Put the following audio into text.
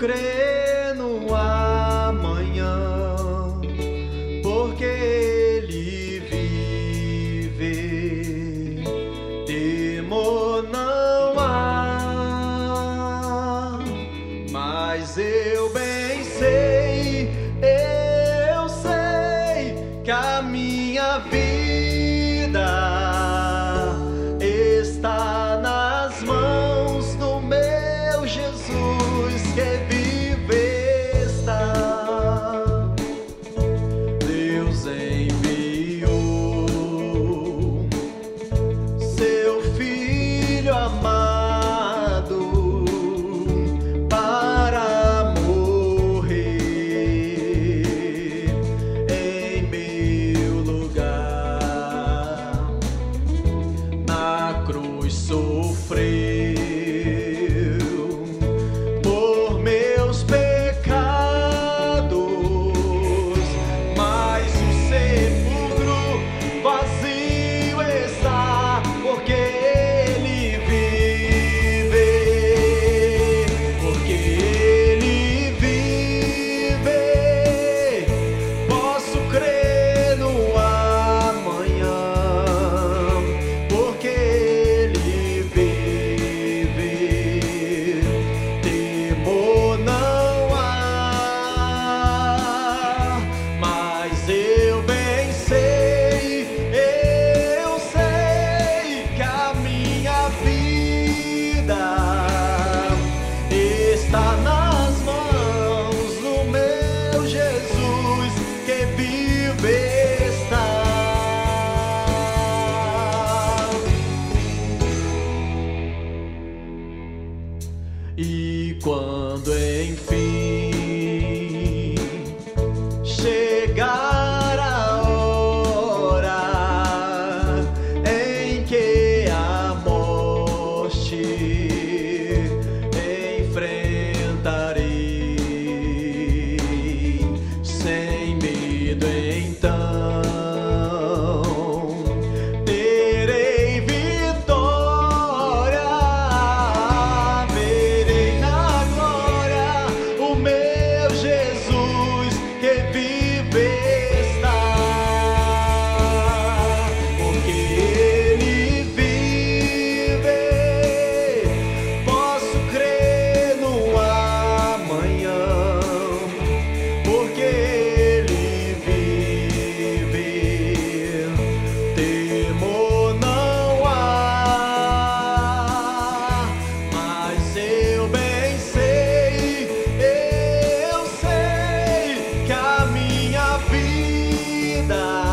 crer no amanhã, porque ele vive. Temor não há, mas eu bem. quando enfim. está.